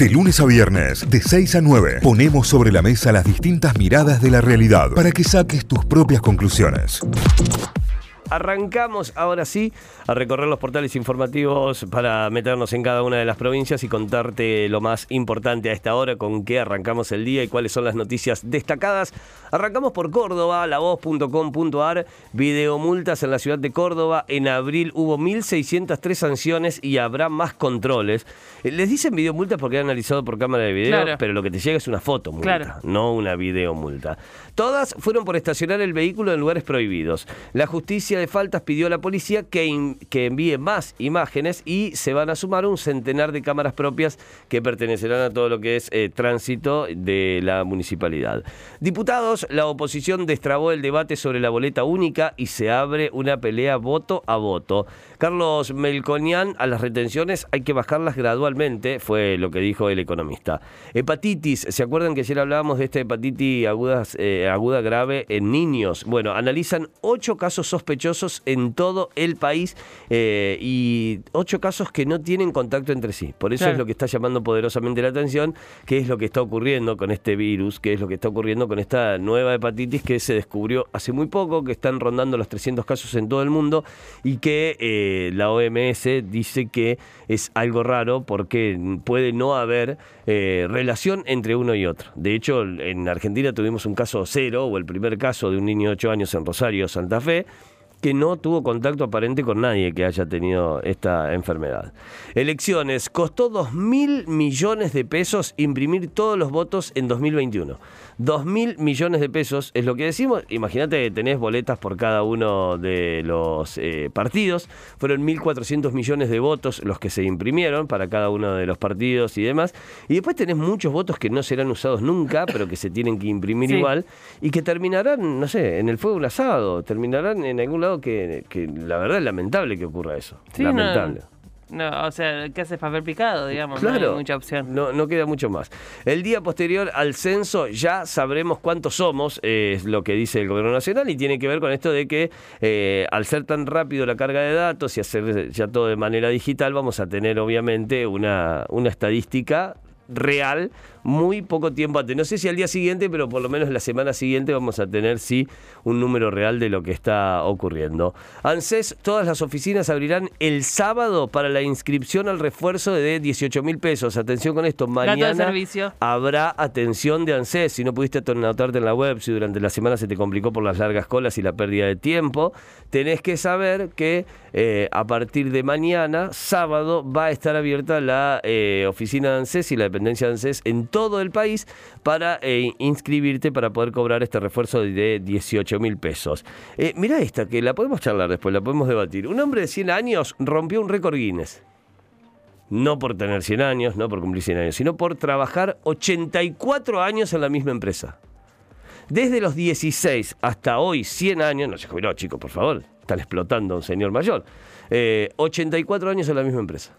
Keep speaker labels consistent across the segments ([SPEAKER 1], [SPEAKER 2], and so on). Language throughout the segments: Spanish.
[SPEAKER 1] De lunes a viernes, de 6 a 9, ponemos sobre la mesa las distintas miradas de la realidad para que saques tus propias conclusiones.
[SPEAKER 2] Arrancamos ahora sí a recorrer los portales informativos para meternos en cada una de las provincias y contarte lo más importante a esta hora, con qué arrancamos el día y cuáles son las noticias destacadas. Arrancamos por Córdoba, lavoz.com.ar, videomultas en la ciudad de Córdoba. En abril hubo 1.603 sanciones y habrá más controles. Eh, Les dicen videomultas porque han analizado por cámara de video,
[SPEAKER 3] Claro.
[SPEAKER 2] pero lo que te llega es una foto multa,
[SPEAKER 3] Claro.
[SPEAKER 2] no una videomulta. Todas fueron por estacionar el vehículo en lugares prohibidos. La justicia de faltas pidió a la policía que, que envíe más imágenes y se van a sumar un centenar de cámaras propias que pertenecerán a todo lo que es eh, tránsito de la municipalidad. Diputados, la oposición destrabó el debate sobre la boleta única y se abre una pelea voto a voto. Carlos Melconian, a las retenciones hay que bajarlas gradualmente, fue lo que dijo el economista. Hepatitis, ¿se acuerdan que ayer hablábamos de esta hepatitis agudas, eh, aguda grave en niños? Bueno, analizan ocho casos sospechosos en todo el país eh, y ocho casos que no tienen contacto entre sí. Por eso
[SPEAKER 3] Claro.
[SPEAKER 2] es lo que está llamando poderosamente la atención, qué es lo que está ocurriendo con este virus, qué es lo que está ocurriendo con esta nueva hepatitis que se descubrió hace muy poco, que están rondando los 300 casos en todo el mundo y que eh, la OMS dice que es algo raro porque puede no haber eh, relación entre uno y otro. De hecho, en Argentina tuvimos un caso cero, o el primer caso de un niño de 8 años en Rosario, Santa Fe, que no tuvo contacto aparente con nadie que haya tenido esta enfermedad. Elecciones, costó 2 mil millones de pesos imprimir todos los votos en 2021. 2 mil millones de pesos es lo que decimos. Imagínate que tenés boletas por cada uno de los eh, partidos. Fueron 1.400 millones de votos los que se imprimieron para cada uno de los partidos y demás. Y después tenés muchos votos que no serán usados nunca, pero que se tienen que imprimir
[SPEAKER 3] Sí.
[SPEAKER 2] igual y que terminarán, no sé, en el fuego un asado, terminarán en algún lado que, que la verdad es lamentable que ocurra eso.
[SPEAKER 3] Sí, no-
[SPEAKER 2] lamentable.
[SPEAKER 3] No, o sea, ¿qué haces papel picado, digamos? No
[SPEAKER 2] Claro,
[SPEAKER 3] hay mucha opción.
[SPEAKER 2] No, no queda mucho más. El día posterior al censo ya sabremos cuántos somos, eh, es lo que dice el gobierno nacional, y tiene que ver con esto de que eh, al ser tan rápido la carga de datos y hacer ya todo de manera digital, vamos a tener obviamente una, una estadística real muy poco tiempo antes. No sé si al día siguiente, pero por lo menos la semana siguiente vamos a tener sí un número real de lo que está ocurriendo. ANSES, todas las oficinas abrirán el sábado para la inscripción al refuerzo de 18 mil pesos. Atención con esto, mañana habrá atención de ANSES. Si no pudiste anotarte en la web, si durante la semana se te complicó por las largas colas y la pérdida de tiempo, tenés que saber que eh, a partir de mañana, sábado, va a estar abierta la eh, oficina de ANSES y la dependencia de ANSES en todo el país para eh, inscribirte para poder cobrar este refuerzo de 18 mil pesos. Eh, mirá esta, que la podemos charlar después, la podemos debatir. Un hombre de 100 años rompió un récord Guinness. No por tener 100 años, no por cumplir 100 años, sino por trabajar 84 años en la misma empresa. Desde los 16 hasta hoy, 100 años, no se jubiló, chicos, por favor, están explotando a un señor mayor. Eh, 84 años en la misma empresa.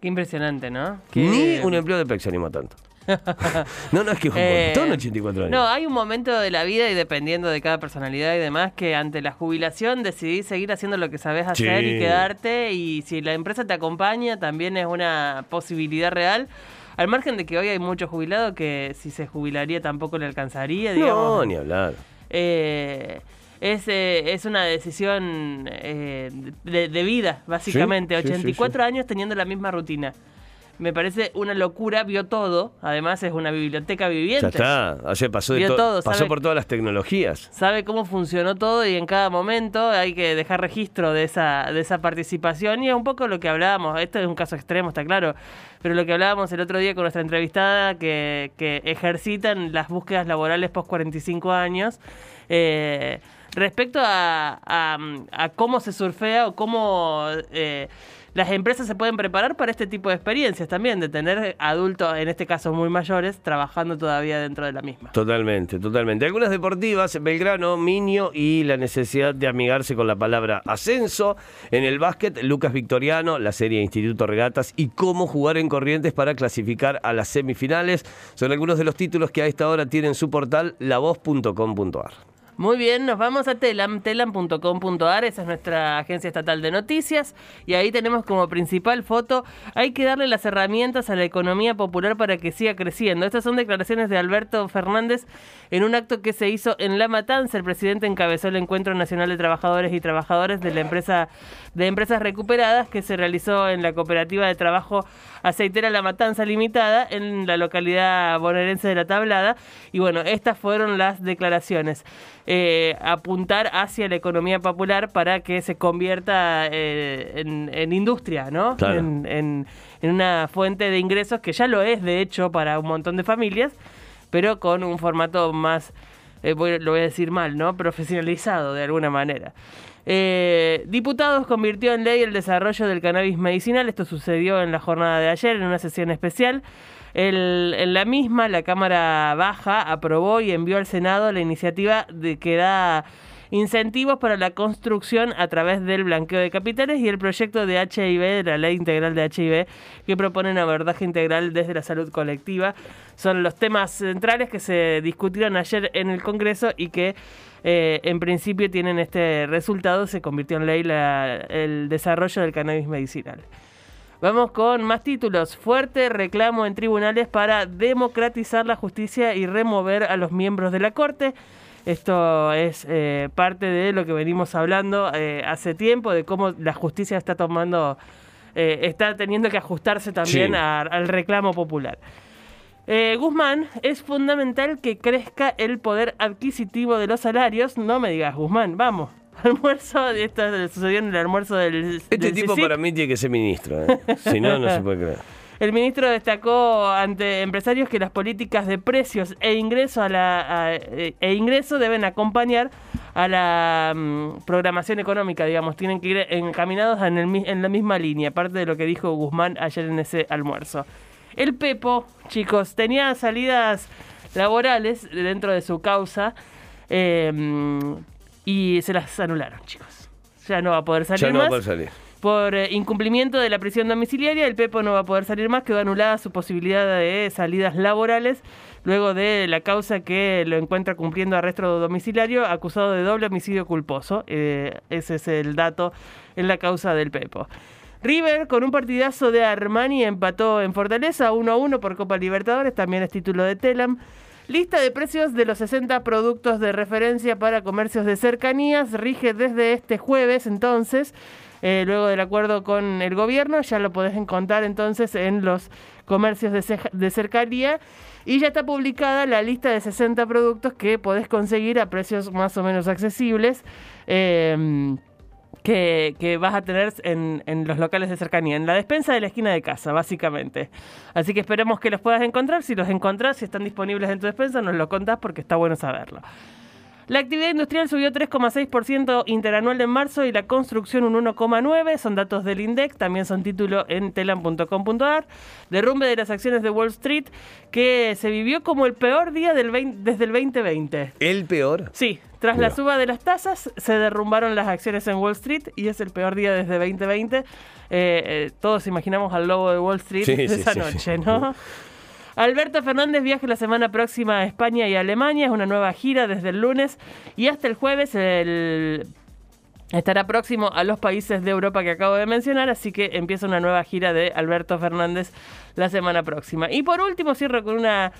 [SPEAKER 3] Qué impresionante, ¿no? Qué-
[SPEAKER 2] Ni un empleo de PEC se anima tanto. no, no, es que es un
[SPEAKER 3] Eh,
[SPEAKER 2] montón 84 años.
[SPEAKER 3] No, hay un momento de la vida y dependiendo de cada personalidad y demás que ante la jubilación decidís seguir haciendo lo que sabes hacer
[SPEAKER 2] Sí.
[SPEAKER 3] y quedarte y si la empresa te acompaña también es una posibilidad real. Al margen de que hoy hay muchos jubilados que si se jubilaría tampoco le alcanzaría, digamos.
[SPEAKER 2] no, ni hablar.
[SPEAKER 3] Eh, es, eh, es una decisión eh, de, de vida, básicamente.
[SPEAKER 2] Sí, sí, sí,
[SPEAKER 3] 84
[SPEAKER 2] sí.
[SPEAKER 3] años teniendo la misma rutina. Me parece una locura, vio todo. Además, es una biblioteca viviente.
[SPEAKER 2] Ya está. Ayer pasó, de to-
[SPEAKER 3] todo,
[SPEAKER 2] pasó
[SPEAKER 3] sabe-
[SPEAKER 2] por todas las tecnologías.
[SPEAKER 3] Sabe cómo funcionó todo y en cada momento hay que dejar registro de esa, de esa participación. Y es un poco lo que hablábamos. Esto es un caso extremo, está claro. Pero lo que hablábamos el otro día con nuestra entrevistada, que, que ejercitan las búsquedas laborales post 45 años. eh, respecto a, a- a cómo se surfea o cómo eh, las empresas se pueden preparar para este tipo de experiencias también, de tener adultos, en este caso muy mayores, trabajando todavía dentro de la misma.
[SPEAKER 2] Totalmente, totalmente. Algunas deportivas, Belgrano, Minio y la necesidad de amigarse con la palabra ascenso. En el básquet, Lucas Victoriano, la serie Instituto Regatas y cómo jugar en Corrientes para clasificar a las semifinales. Son algunos de los títulos que a esta hora tienen su portal lavoz.com.ar.
[SPEAKER 3] Muy bien, nos vamos a Telam, telam.com.ar, esa es nuestra agencia estatal de noticias y ahí tenemos como principal foto, hay que darle las herramientas a la economía popular para que siga creciendo. Estas son declaraciones de Alberto Fernández en un acto que se hizo en La Matanza. El presidente encabezó el Encuentro Nacional de Trabajadores y Trabajadoras de la empresa de empresas recuperadas que se realizó en la cooperativa de trabajo aceitera La Matanza Limitada en la localidad bonaerense de La Tablada. Y bueno, estas fueron las declaraciones. Eh, apuntar hacia la economía popular para que se convierta eh, en, industria, ¿no? En, en, una fuente de ingresos que ya lo es, de hecho, para un montón de familias, pero con un formato más, eh, lo voy a decir mal, ¿no? Profesionalizado de alguna manera. diputados convirtió en ley el desarrollo del cannabis medicinal. Esto sucedió en la jornada de ayer en una sesión especial. En la misma, la Cámara Baja aprobó y envió al Senado la iniciativa de que da incentivos para la construcción a través del blanqueo de capitales y el proyecto de HIV, de la ley integral de HIV, que propone un abordaje integral desde la salud colectiva. Son los temas centrales que se discutieron ayer en el Congreso y que eh, en principio tienen este resultado. Se convirtió en ley el desarrollo del cannabis medicinal. Vamos con más títulos. Fuerte reclamo en tribunales para democratizar la justicia y remover a los miembros de la Corte. Esto es eh, parte de lo que venimos hablando eh, hace tiempo, de cómo la justicia está tomando, eh, está teniendo que ajustarse también al reclamo popular. Guzmán, es fundamental que crezca el poder adquisitivo de los salarios. No me digas, Guzmán, vamos. almuerzo, esto sucedió en el almuerzo del.
[SPEAKER 2] Este tipo para mí tiene que ser ministro, ¿eh? si no, no se puede creer.
[SPEAKER 3] El ministro destacó ante empresarios que las políticas de precios e ingreso a la e ingreso deben acompañar a la mm, programación económica, digamos, tienen que ir encaminados en, el, en la misma línea, aparte de lo que dijo Guzmán ayer en ese almuerzo. El Pepo, chicos, tenía salidas laborales dentro de su causa. Eh, y se las anularon, chicos. Ya no va a poder salir ya no Va a poder salir. Por eh, incumplimiento de la prisión domiciliaria, el Pepo no va a poder salir más, quedó anulada su posibilidad de salidas laborales luego de la causa que lo encuentra cumpliendo arresto domiciliario acusado de doble homicidio culposo. Eh, ese es el dato en la causa del Pepo. River con un partidazo de Armani empató en Fortaleza 1 a 1 por Copa Libertadores, también es título de Telam. Lista de precios de los 60 productos de referencia para comercios de cercanías rige desde este jueves entonces. Eh, luego del acuerdo con el gobierno, ya lo podés encontrar entonces en los comercios de, cercanía. Y ya está publicada la lista de 60 productos que podés conseguir a precios más o menos accesibles. Eh, que, vas a tener en, en, los locales de cercanía, en la despensa de la esquina de casa, básicamente. Así que esperemos que los puedas encontrar. Si los encontrás, si están disponibles en tu despensa, nos lo contás porque está bueno saberlo. La actividad industrial subió 3,6% interanual en marzo y la construcción un 1,9%. Son datos del INDEC, también son título en telam.com.ar. Derrumbe de las acciones de Wall Street que se vivió como el peor día del desde el 2020.
[SPEAKER 2] ¿El peor?
[SPEAKER 3] Sí, tras la suba de las tasas se derrumbaron las acciones en Wall Street y es el peor día desde 2020. Eh, eh, todos imaginamos al lobo de Wall Street esa noche, ¿no? Alberto Fernández viaja la semana próxima a España y Alemania. Es una nueva gira desde el lunes y hasta el jueves estará próximo a los países de Europa que acabo de mencionar, así que empieza una nueva gira de Alberto Fernández la semana próxima. Y por último cierro con una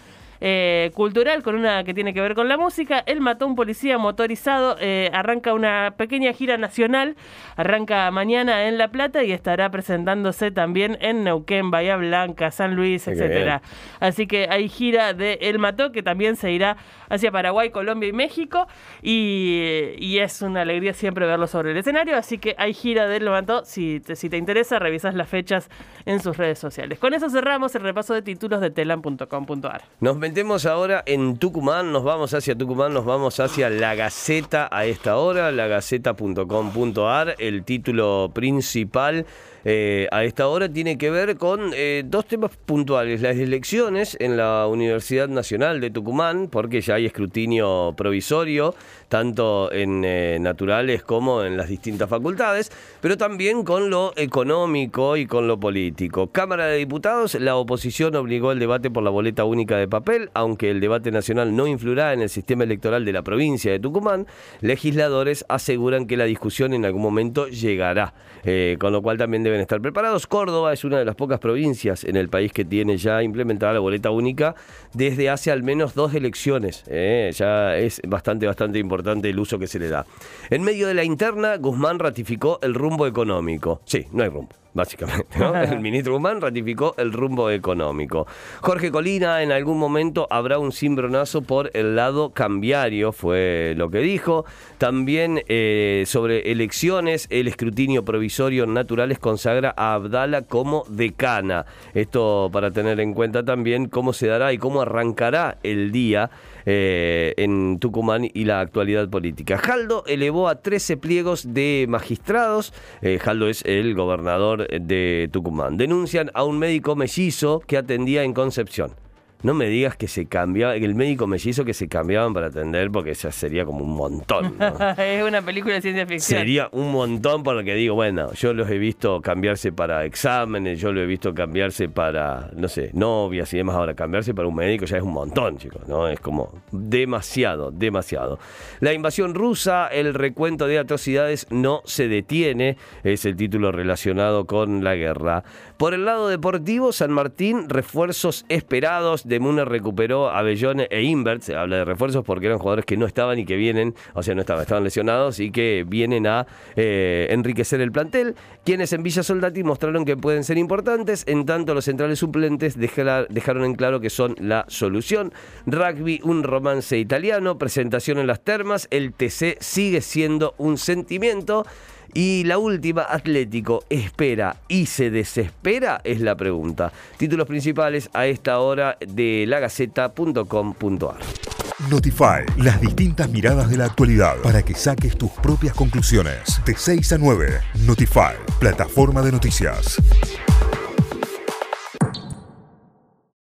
[SPEAKER 3] eh, cultural, con una que tiene que ver con la música. Él mató a un policía motorizado, eh, arranca una pequeña gira nacional, arranca mañana en La Plata y estará presentándose también en Neuquén, Bahía Blanca, San Luis, etcétera. Así que hay gira de El Mató que también se irá hacia Paraguay, Colombia y México y, es una alegría siempre verlo sobre el escenario, así que hay gira de El Mató, si te, si te interesa revisas las fechas en sus redes sociales. Con eso cerramos el repaso de títulos de telan.com.ar.
[SPEAKER 2] Nos metemos ahora en Tucumán, nos vamos hacia Tucumán, nos vamos hacia La Gaceta a esta hora, lagaceta.com.ar, el título principal eh, a esta hora tiene que ver con eh, dos temas puntuales. Las elecciones en la Universidad Nacional de Tucumán, porque ya hay escrutinio provisorio, tanto en eh, naturales como en las distintas facultades, pero también con lo económico y con lo político. Cámara de Diputados, la oposición obligó el debate por la boleta única de papel, aunque el debate nacional no influirá en el sistema electoral de la provincia de Tucumán, legisladores aseguran que la discusión en algún momento llegará, con lo cual también debe estar preparados. Córdoba es una de las pocas provincias en el país que tiene ya implementada la boleta única desde hace al menos dos elecciones. ¿eh? Ya es bastante, bastante importante el uso que se le da. En medio de la interna, Guzmán ratificó el rumbo económico. Sí, no hay rumbo básicamente. El ministro Guzmán ratificó el rumbo económico. Jorge Colina en algún momento habrá un cimbronazo por el lado cambiario, fue lo que dijo. También eh, sobre elecciones, el escrutinio provisorio naturales consagra a Abdala como decana. Esto para tener en cuenta también cómo se dará y cómo arrancará el día eh, en Tucumán y la actualidad política. Jaldo elevó a 13 pliegos de magistrados. Eh, Jaldo es el gobernador de Tucumán. Denuncian a un médico mellizo que atendía en Concepción. No me digas que se cambiaba, que el médico mellizo que se cambiaban para atender, porque eso sería como un montón.
[SPEAKER 3] es una película de ciencia ficción.
[SPEAKER 2] Sería un montón porque digo, bueno, yo los he visto cambiarse para exámenes, yo lo he visto cambiarse para, no sé, novias y demás. Ahora, cambiarse para un médico ya es un montón, chicos, ¿no? Es como demasiado, demasiado. La invasión rusa, el recuento de atrocidades no se detiene, es el título relacionado con la guerra. Por el lado deportivo, San Martín, refuerzos esperados de Muna recuperó a Bellone e Invert, se habla de refuerzos porque eran jugadores que no estaban y que vienen, o sea, no estaban, estaban lesionados y que vienen a eh, enriquecer el plantel. Quienes en Villa Soldati mostraron que pueden ser importantes, en tanto los centrales suplentes dejaron en claro que son la solución. Rugby, un romance italiano, presentación en las termas, el TC sigue siendo un sentimiento. Y la última, Atlético, ¿espera y se desespera? Es la pregunta. Títulos principales a esta hora de lagaceta.com.ar.
[SPEAKER 1] Notify, las distintas miradas de la actualidad para que saques tus propias conclusiones. De 6 a 9, Notify, plataforma de noticias.